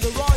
The ride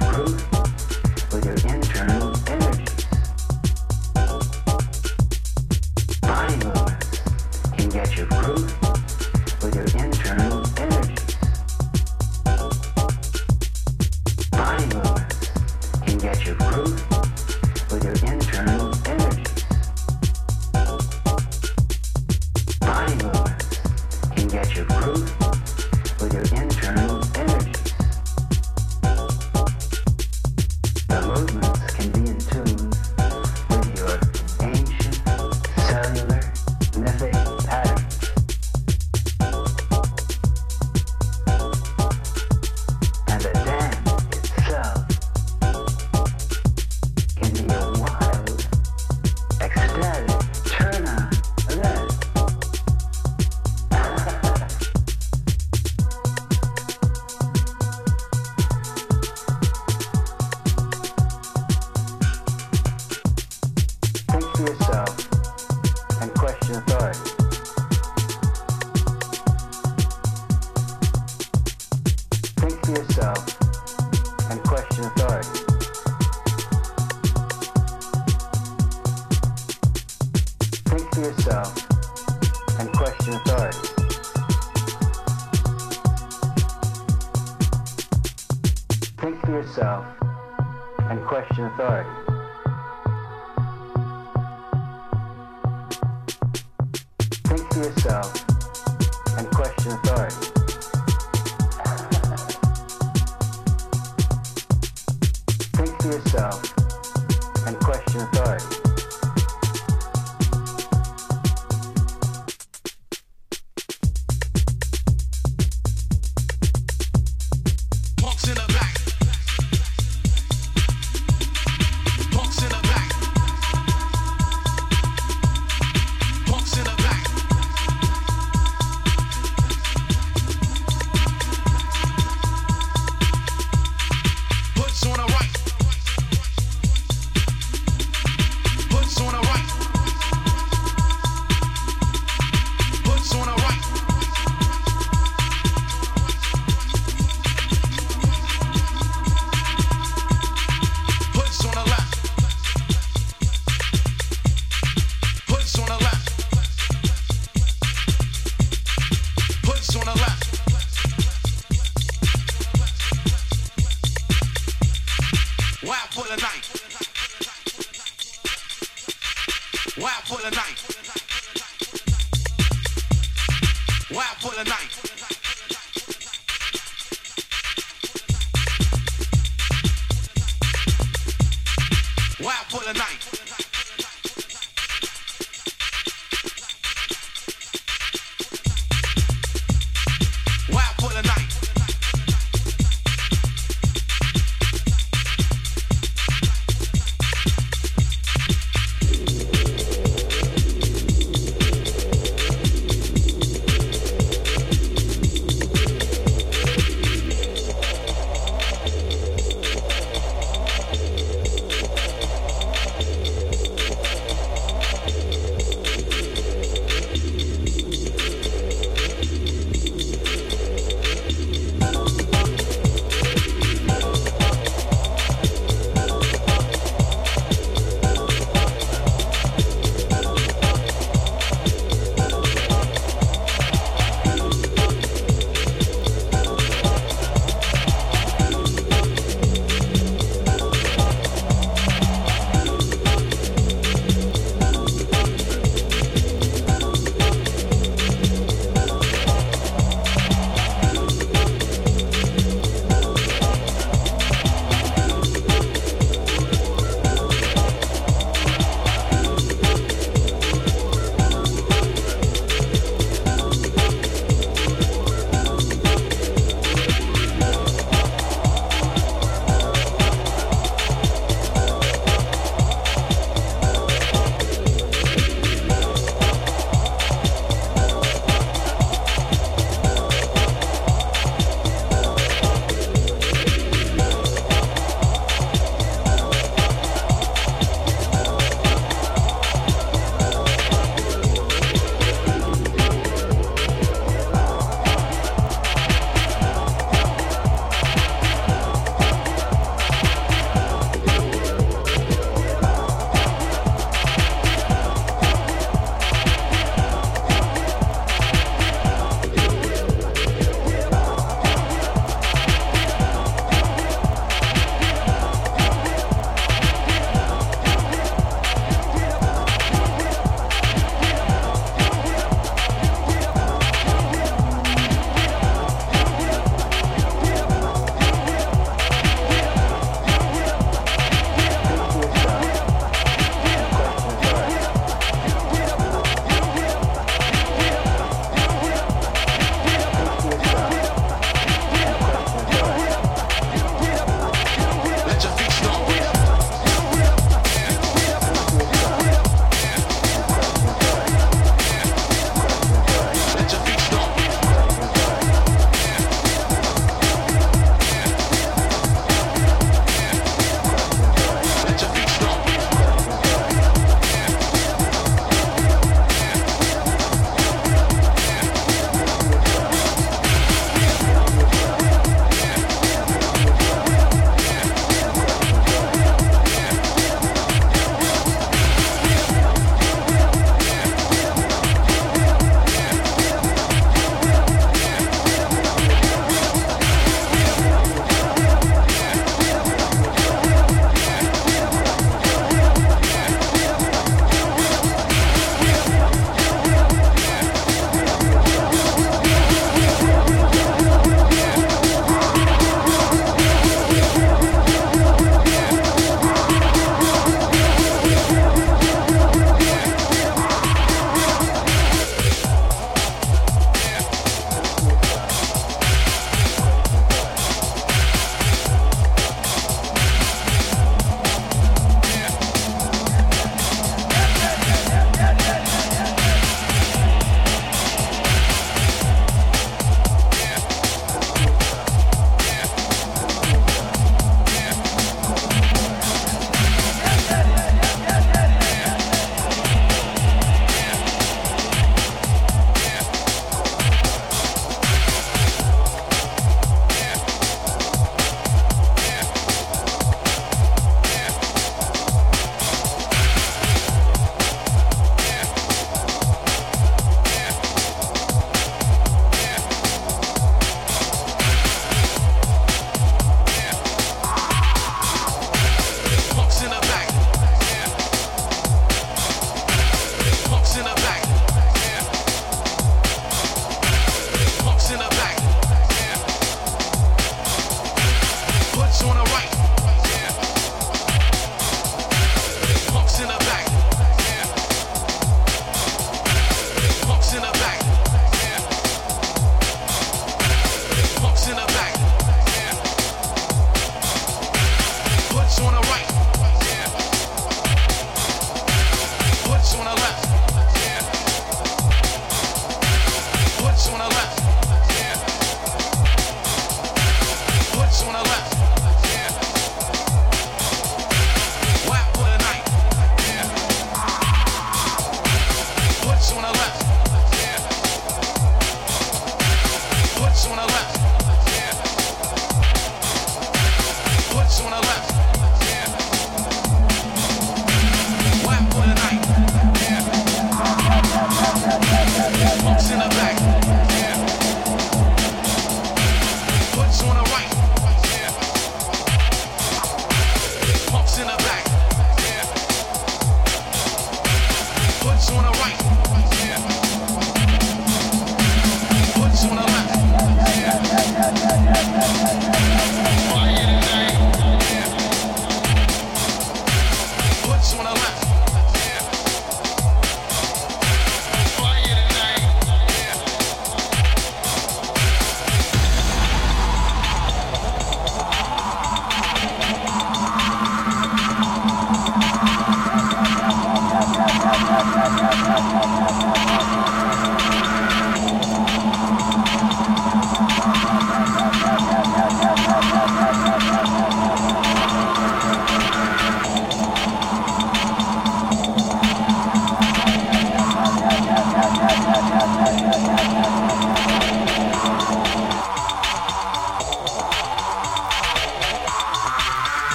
the.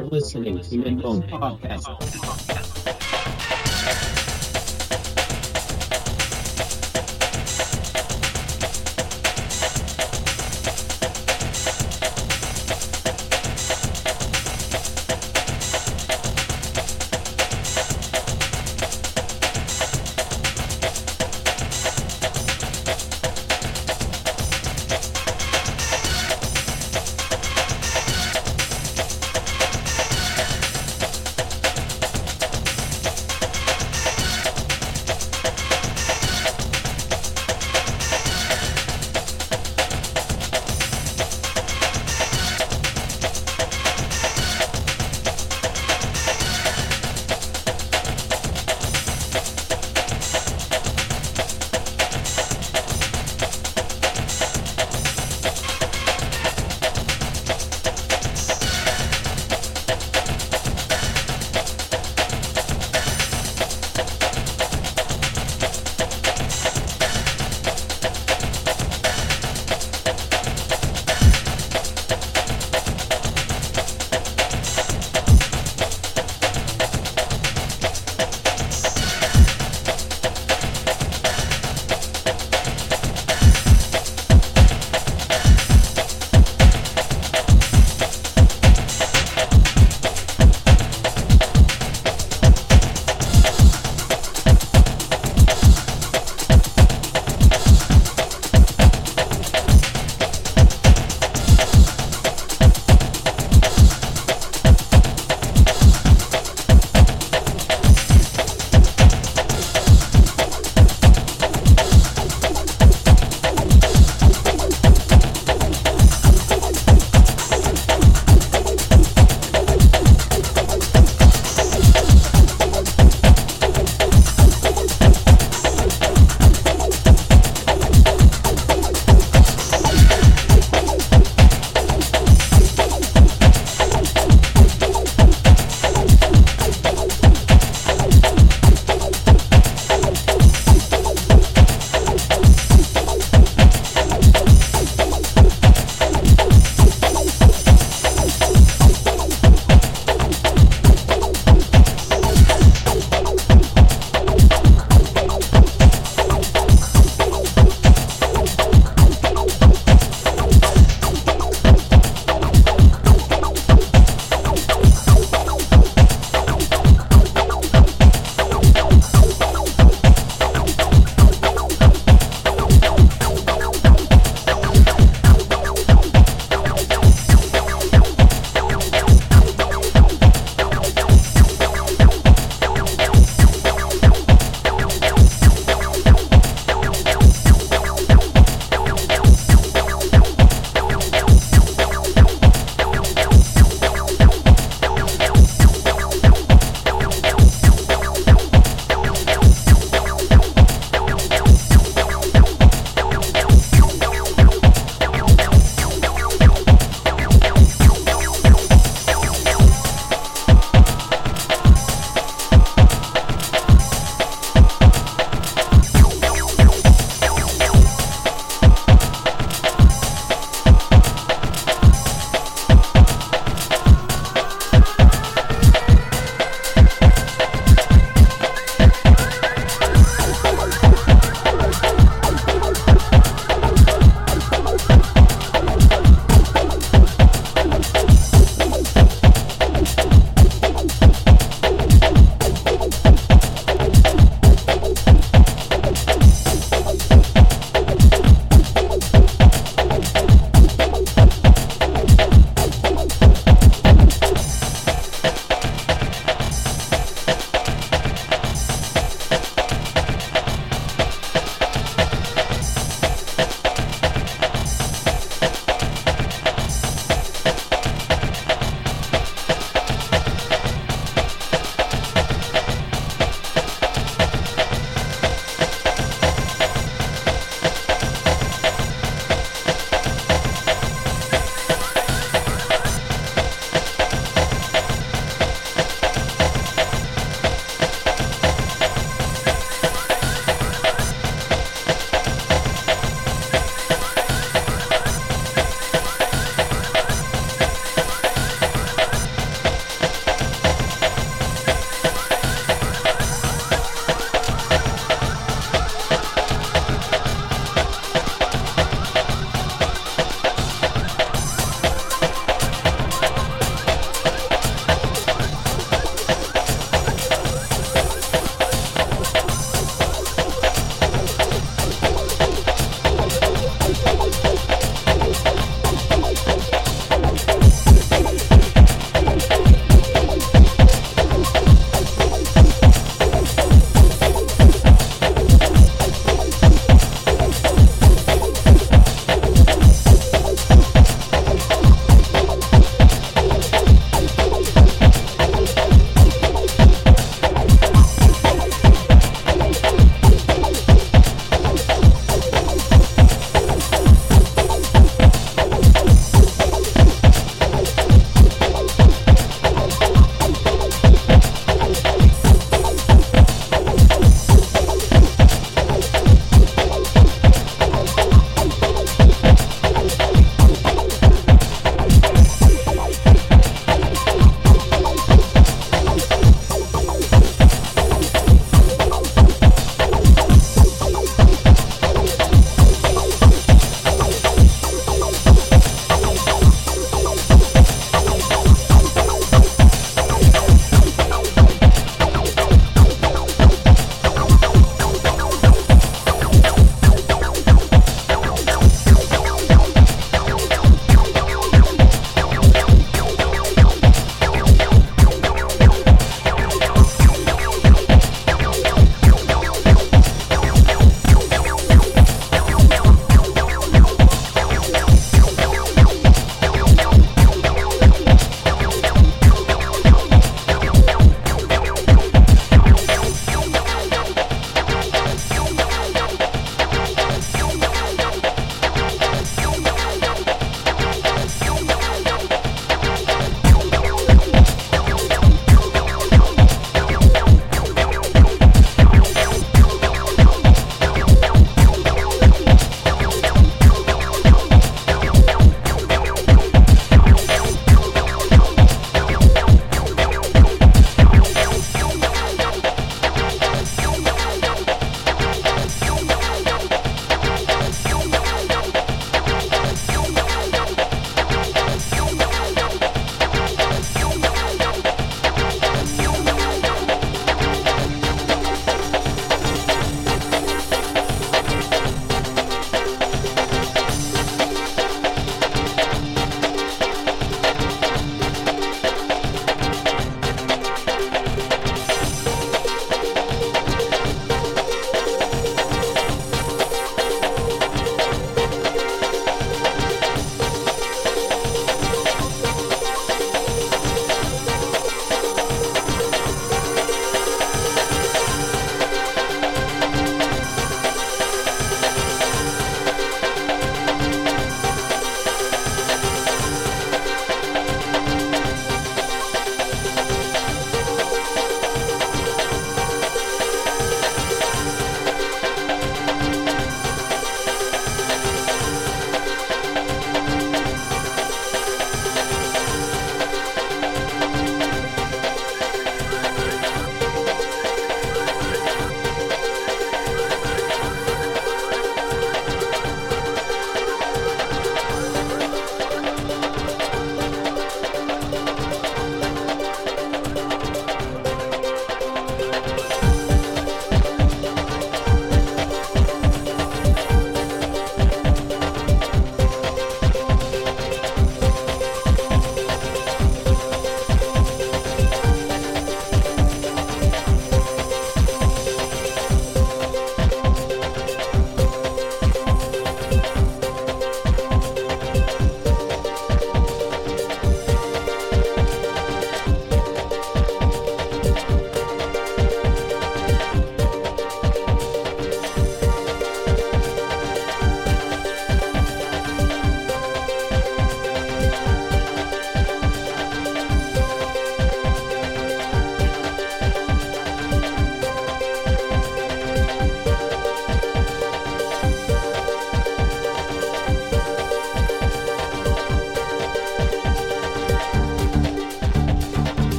You're listening to Mendon Podcast.